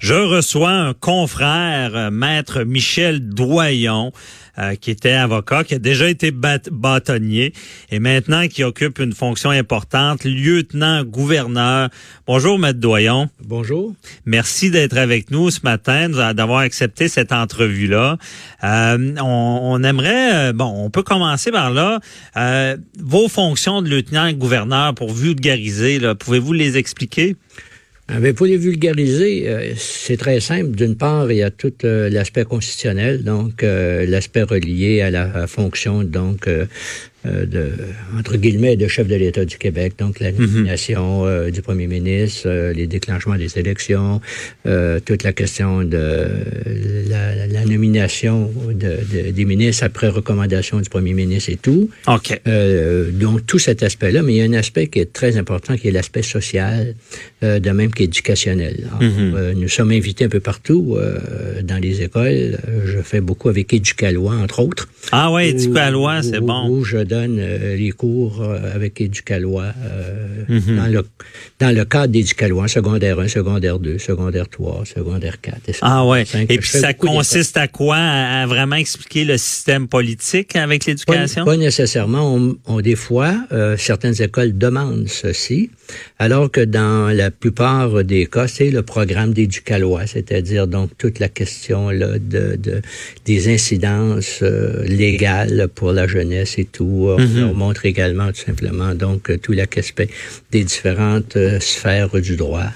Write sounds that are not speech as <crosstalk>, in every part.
Je reçois un confrère, euh, maître Michel Doyon, euh, qui était avocat, qui a déjà été bâtonnier et maintenant qui occupe une fonction importante, lieutenant-gouverneur. Bonjour, maître Doyon. Bonjour. Merci d'être avec nous ce matin, d'avoir accepté cette entrevue-là. Euh, on, aimerait, bon, on peut commencer par là. vos fonctions de lieutenant-gouverneur pour vulgariser, pouvez-vous les expliquer? Ah, ben, pour les vulgariser, euh, c'est très simple. D'une part, il y a tout euh, l'aspect constitutionnel, donc euh, l'aspect relié à la fonction donc euh, de, entre guillemets, de chef de l'État du Québec, donc la mhm. nomination euh, du premier ministre, euh, les déclenchements des élections, toute la question de la, la nomination de, des ministres après recommandation du premier ministre et tout. OK. donc, tout cet aspect-là, mais il y a un aspect qui est très important, qui est l'aspect social, de même qu'éducationnel. Mhm. nous sommes invités un peu partout dans les écoles. Je fais beaucoup avec Éducalois, entre autres. Ah ouais, Éducalois, c'est bon donne euh, les cours euh, avec Éducalois euh, mhm. dans, le, dans le cadre d'Éducalois, secondaire 1, secondaire 2, secondaire 3, secondaire 4. Et ah ouais. Et puis ça consiste à quoi? À, vraiment expliquer le système politique avec l'éducation? Pas, nécessairement. On, des fois, certaines écoles demandent ceci, alors que dans la plupart des cas, c'est le programme d'Éducalois, c'est-à-dire donc toute la question là, de, de des incidences légales pour la jeunesse et tout on mhm. montre également tout simplement donc tout l'aspect des différentes euh, sphères du droit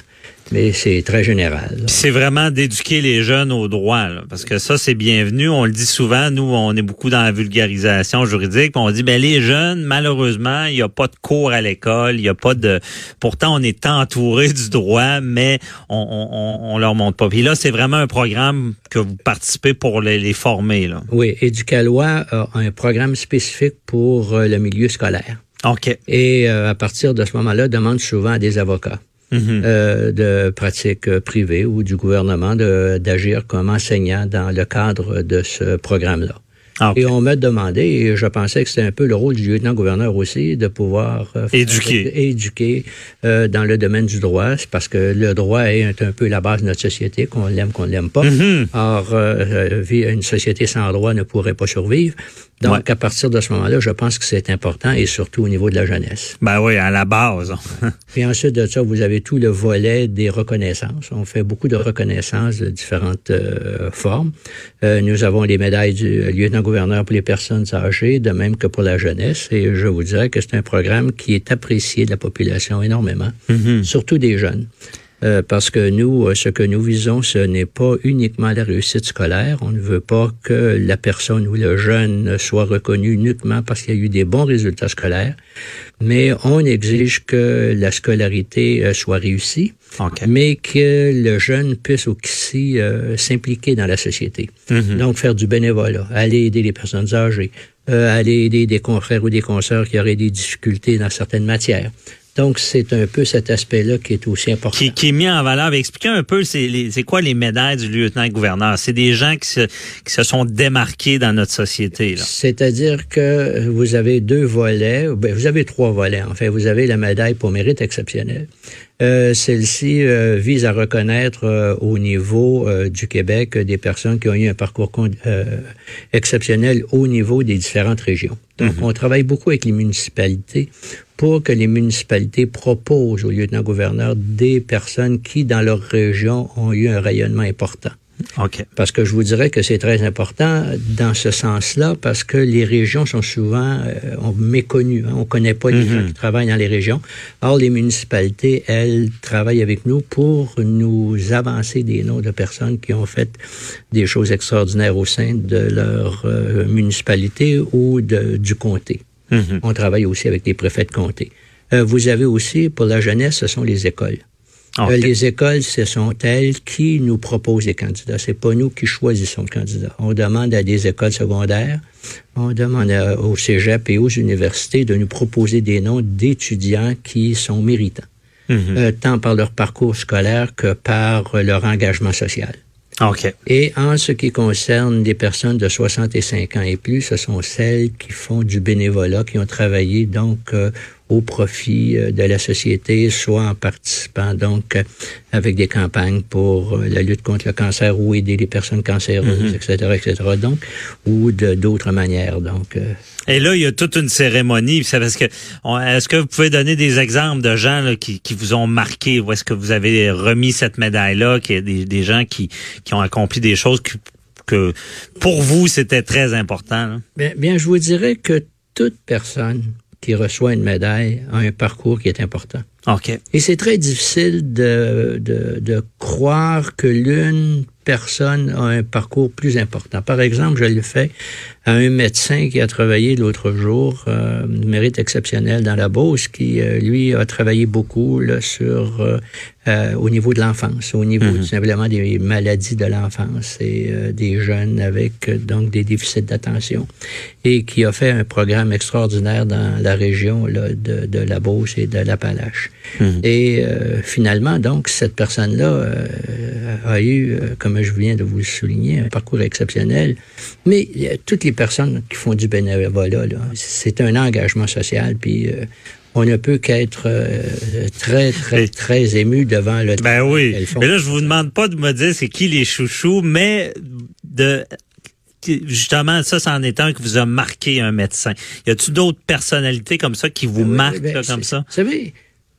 mais c'est très général. C'est vraiment d'éduquer les jeunes au droit, parce que ça, c'est bienvenu. On le dit souvent, nous, on est beaucoup dans la vulgarisation juridique. On dit, ben les jeunes, malheureusement, il n'y a pas de cours à l'école, il n'y a pas de... Pourtant, on est entouré du droit, mais on, on, on leur montre pas. Puis là, c'est vraiment un programme que vous participez pour les, les former. Là. Oui, Éducalois a un programme spécifique pour euh, le milieu scolaire. OK. Et euh, à partir de ce moment-là, demande souvent à des avocats. Mhm. euh, de pratiques privées ou du gouvernement d'agir comme enseignant dans le cadre de ce programme-là. Ah, et on m'a demandé, et je pensais que c'était un peu le rôle du lieutenant-gouverneur aussi, de pouvoir euh, éduquer, éduquer euh, dans le domaine du droit, c'est parce que le droit est un peu la base de notre société, qu'on l'aime, qu'on l'aime pas. Mhm. Or, euh, une société sans droit ne pourrait pas survivre. Donc, à partir de ce moment-là, je pense que c'est important et surtout au niveau de la jeunesse. Ben oui, à la base. <laughs> Puis ensuite de ça, vous avez tout le volet des reconnaissances. On fait beaucoup de reconnaissances de différentes euh, formes. Euh, nous avons les médailles du lieutenant-gouverneur pour les personnes âgées, de même que pour la jeunesse. Et je vous dirais que c'est un programme qui est apprécié de la population énormément, mm-hmm. surtout des jeunes. Euh, parce que nous, euh, ce que nous visons, ce n'est pas uniquement la réussite scolaire. On ne veut pas que la personne ou le jeune soit reconnu uniquement parce qu'il y a eu des bons résultats scolaires, mais on exige que la scolarité euh, soit réussie, mais que le jeune puisse aussi s'impliquer dans la société. Mm-hmm. Donc, faire du bénévolat, aller aider les personnes âgées, aller aider des confrères ou des consoeurs qui auraient des difficultés dans certaines matières. Donc, c'est un peu cet aspect-là qui est aussi important. Qui, qui, est mis en valeur. Expliquez un peu, c'est quoi les médailles du lieutenant-gouverneur? C'est des gens qui se, qui se sont démarqués dans notre société. C'est-à-dire que vous avez deux volets, ben, vous avez trois volets. En fait, vous avez la médaille pour mérite exceptionnel. Euh, Celle-ci euh, vise à reconnaître euh, au niveau euh, du Québec des personnes qui ont eu un parcours exceptionnel au niveau des différentes régions. Donc, mhm. on travaille beaucoup avec les municipalités pour que les municipalités proposent au lieutenant-gouverneur des personnes qui, dans leur région, ont eu un rayonnement important. Okay. Parce que je vous dirais que c'est très important dans ce sens-là, parce que les régions sont souvent euh, méconnues. Hein. On ne connaît pas les gens mhm. qui travaillent dans les régions. Or, les municipalités, elles, travaillent avec nous pour nous avancer des noms de personnes qui ont fait des choses extraordinaires au sein de leur euh, municipalité ou de, du comté. Mhm. On travaille aussi avec les préfets de comté. Euh, vous avez aussi, pour la jeunesse, ce sont les écoles. Euh, les écoles, ce sont elles qui nous proposent les candidats. C'est pas nous qui choisissons le candidat. On demande à des écoles secondaires, on demande au cégep et aux universités de nous proposer des noms d'étudiants qui sont méritants, mhm. euh, tant par leur parcours scolaire que par leur engagement social. OK. Et en ce qui concerne les personnes de 65 ans et plus, ce sont celles qui font du bénévolat, qui ont travaillé donc euh, au profit euh, de la société, soit en participant donc euh, avec des campagnes pour la lutte contre le cancer ou aider les personnes cancéreuses, etc., etc. Donc, ou d'autres manières. Donc. Et là, il y a toute une cérémonie. C'est parce que est-ce que vous pouvez donner des exemples de gens là, qui, qui vous ont marqué ou est-ce que vous avez remis cette médaille-là, qu'il y a des, des gens qui, qui ont accompli des choses que, que pour vous c'était très important? Bien, bien, je vous dirais que toute personne qui reçoit une médaille a un parcours qui est important. OK. Et c'est très difficile de, de, de croire que l'une personne a un parcours plus important. Par exemple, je le fais à un médecin qui a travaillé l'autre jour, euh, mérite exceptionnel dans la Beauce, qui, euh, lui, a travaillé beaucoup là, sur euh, euh au niveau de l'enfance, au niveau mm-hmm. simplement des maladies de l'enfance et euh, des jeunes avec donc des déficits d'attention, et qui a fait un programme extraordinaire dans la région là, de, de la Beauce et de l'Appalache. Mm-hmm. Et finalement, donc, cette personne-là a eu, comme je viens de vous le souligner, un parcours exceptionnel, mais toutes les personnes qui font du bénévolat, c'est un engagement social, puis euh, on ne peut qu'être euh, très, très, très ému devant le Ben oui. Mais là, je vous demande pas de me dire c'est qui les chouchous, mais de justement, ça, c'en est un qui vous a marqué un médecin. Y a-t-il d'autres personnalités comme ça qui vous marquent ben, comme ça? Vous savez,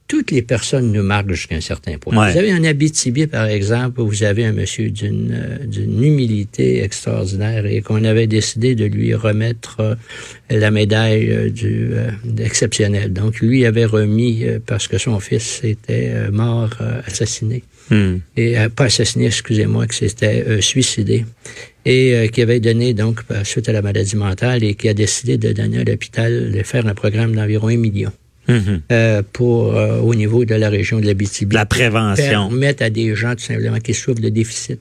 toutes les personnes nous marquent jusqu'à un certain point. Vous avez un Abitibi, par exemple, où vous avez un monsieur d'une euh, d'une humilité extraordinaire et qu'on avait décidé de lui remettre euh, la médaille euh, du exceptionnel. Donc, lui avait remis parce que son fils était mort assassiné. Hmm. Et pas assassiné, excusez-moi, que c'était suicidé et qui avait donné donc suite à la maladie mentale et qui a décidé de donner à l'hôpital de faire un programme d'environ un million. Mhm. euh, pour euh, au niveau de la région de l'Abitibi. La prévention. Permettre à des gens tout simplement qui souffrent de déficit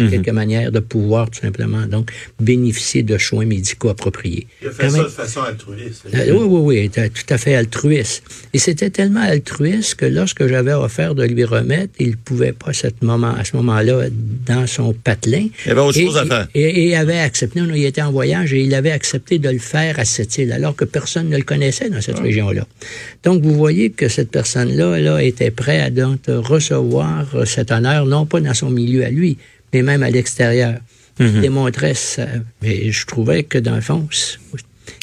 de mhm. quelque manière de pouvoir tout simplement donc bénéficier de soins médicaux appropriés. Il a fait ça de façon altruiste. Euh, oui, oui, oui, tout à fait altruiste. Et c'était tellement altruiste que lorsque j'avais offert de lui remettre, il ne pouvait pas cette moment, à ce moment-là dans son patelin. Il avait autre chose à faire. Et, il avait accepté, non, il était en voyage et il avait accepté de le faire à cette île, alors que personne ne le connaissait dans cette ah. région-là. Donc, vous voyez que cette personne-là là, était prête à donc recevoir cet honneur, non pas dans son milieu à lui, mais même à l'extérieur. Mm démontrait ça. Mais je trouvais que, dans le fond,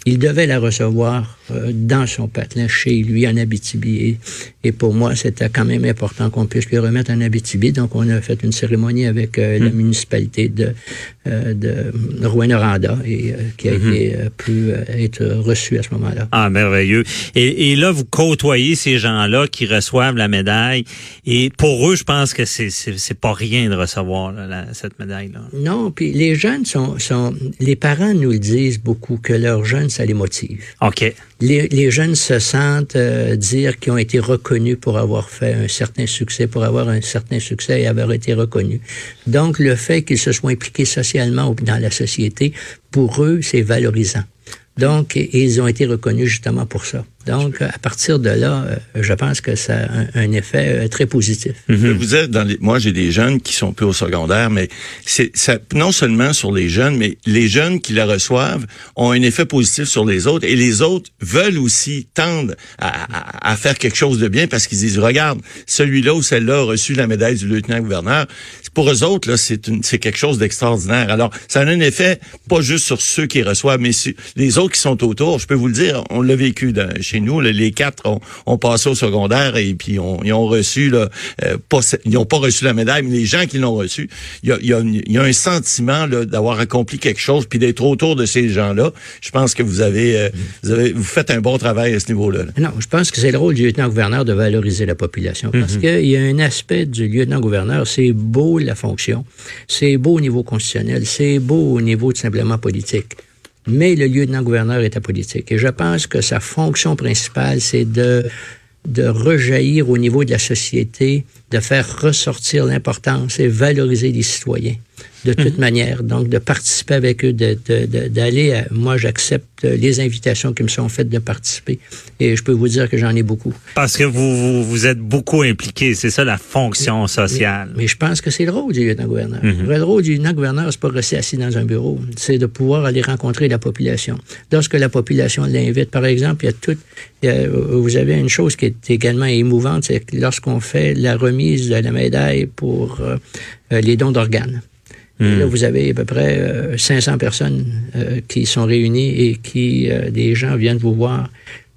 il devait la recevoir euh, dans son patelin chez lui en Abitibi. Et, pour moi, c'était quand même important qu'on puisse lui remettre en Abitibi. Donc, on a fait une cérémonie avec euh, la hmm. municipalité de, euh, de Rouen-Noranda et qui a hmm. été pu être reçu à ce moment-là. Ah, merveilleux. Et, et, là, vous côtoyez ces gens-là qui reçoivent la médaille. Et pour eux, je pense que c'est c'est pas rien de recevoir cette médaille-là. Non, puis les jeunes sont, sont... Les parents nous le disent beaucoup, que leurs jeunes, ça les motive. OK les, jeunes se sentent euh, dire qu'ils ont été reconnus pour avoir fait un certain succès, pour avoir un certain succès et avoir été reconnus. Donc, le fait qu'ils se soient impliqués socialement dans la société, pour eux, c'est valorisant. Donc, ils ont été reconnus justement pour ça. Donc, à partir de là, euh, je pense que ça a un, effet euh, très positif. Mhm. Vous êtes dans les, moi, j'ai des jeunes qui sont peu au secondaire, mais c'est ça, non seulement sur les jeunes, mais les jeunes qui la reçoivent ont un effet positif sur les autres et les autres veulent aussi tendre à, à, faire quelque chose de bien parce qu'ils disent, regarde, celui-là ou celle-là a reçu la médaille du lieutenant-gouverneur. Pour eux autres, là, c'est c'est quelque chose d'extraordinaire. Alors, ça a un effet pas juste sur ceux qui reçoivent, mais sur les autres qui sont autour. Je peux vous le dire, on l'a vécu dans, chez nous. les quatre ont, ont, passé au secondaire et puis on, ils ont reçu, là, euh, pas, ils n'ont pas reçu la médaille, mais les gens qui l'ont reçu, il y a, y, a y a, un sentiment d'avoir accompli quelque chose puis d'être autour de ces gens-là. Je pense que vous avez, euh, vous avez, vous faites un bon travail à ce niveau-là. Non, je pense que c'est le rôle du lieutenant-gouverneur de valoriser la population parce mhm. qu'il y a un aspect du lieutenant-gouverneur, c'est beau la fonction, c'est beau au niveau constitutionnel, c'est beau au niveau tout simplement politique mais le lieutenant-gouverneur est apolitique. Et je pense que sa fonction principale, c'est de, de rejaillir au niveau de la société, de faire ressortir l'importance et valoriser les citoyens. De toute manière. Donc, de participer avec eux, d'aller, de, de, à, moi, j'accepte les invitations qui me sont faites de participer. Et je peux vous dire que j'en ai beaucoup. Parce que vous, vous, vous êtes beaucoup impliqué, c'est ça la fonction sociale. Mais, mais, je pense que c'est le rôle du lieutenant-gouverneur. Mm -hmm. Le rôle du lieutenant-gouverneur, c'est pas rester assis dans un bureau, c'est de pouvoir aller rencontrer la population. Lorsque la population l'invite, par exemple, il y a tout, il y a, vous avez une chose qui est également émouvante, c'est que lorsqu'on fait la remise de la médaille pour euh, les dons d'organes. Mmh. Là, vous avez à peu près euh, 500 personnes euh, qui sont réunies et qui, euh, des gens viennent vous voir.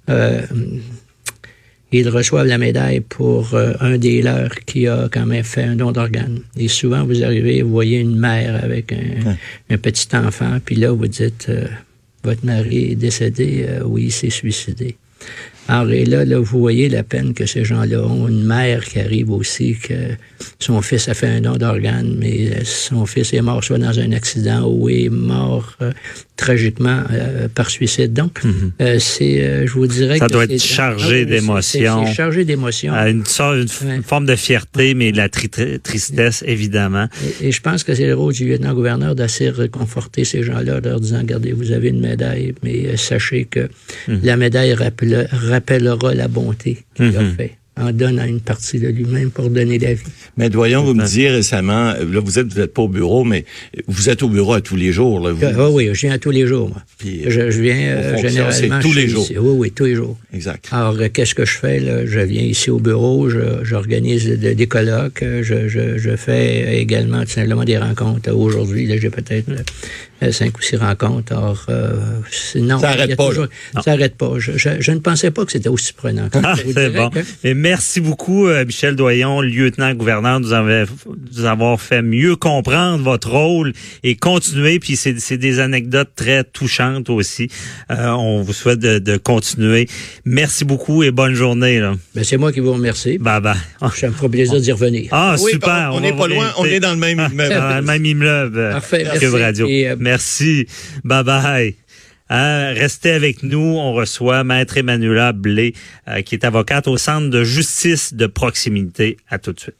Euh, ils reçoivent la médaille pour euh, un des leurs qui a quand même fait un don d'organes. Et souvent, vous arrivez, vous voyez une mère avec un, un petit enfant, puis là, vous dites, votre mari est décédé, oui, il s'est suicidé. Alors, et là, là, vous voyez la peine que ces gens-là ont. Une mère qui arrive aussi, que son fils a fait un don d'organes, mais son fils est mort soit dans un accident ou est mort euh, tragiquement euh, par suicide. Donc, mm -hmm. euh, c'est, je vous dirais ça que doit être chargé d'émotions. C'est chargé d'émotions. Une, une, une, forme de fierté, mais de la tri tristesse, évidemment. Et, et, je pense que c'est le rôle du lieutenant-gouverneur d'assez réconforter ces gens-là, leur disant, regardez, vous avez une médaille, mais sachez que mm -hmm. la médaille rappelle, rappellera la bonté qu'il mm -hmm. a fait en donnant une partie de lui-même pour donner la vie. Mais doyons, vous me disiez récemment, là, vous êtes, vous êtes pas au bureau, mais vous êtes au bureau à tous les jours, là. Vous... Ah, oui, je viens à tous les jours, moi. Puis, je, je viens euh, généralement. tous les jours. Ici. Oui, oui, tous les jours. Exact. Alors, qu'est-ce que je fais, là? Je viens ici au bureau, j'organise des colloques, je, je, je, fais également tout simplement des rencontres. Aujourd'hui, là, j'ai peut-être euh, cinq ou six rencontres. Alors, euh, non. Ça n'arrête pas. Toujours, ça n'arrête pas. Je, je, je, ne pensais pas que c'était aussi prenant. Ah, c'est bon. Que... Et merci beaucoup, euh, Michel Doyon, lieutenant-gouverneur, de nous, nous avoir fait mieux comprendre votre rôle et continuer. Puis c'est des anecdotes très touchantes aussi. Euh, on vous souhaite de, de, continuer. Merci beaucoup et bonne journée. Ben, c'est moi qui vous remercie. Bye bye. Ça me fera plaisir d'y revenir. Ah, oui, super. On n'est pas loin. On est dans le même <laughs> immeuble. Ah, même immeuble. Parfait. Cube Radio. Et, euh, Merci. Bye bye. Euh, restez avec nous. On reçoit Maître Emmanuela Blé, euh, qui est avocate au Centre de justice de proximité. À tout de suite.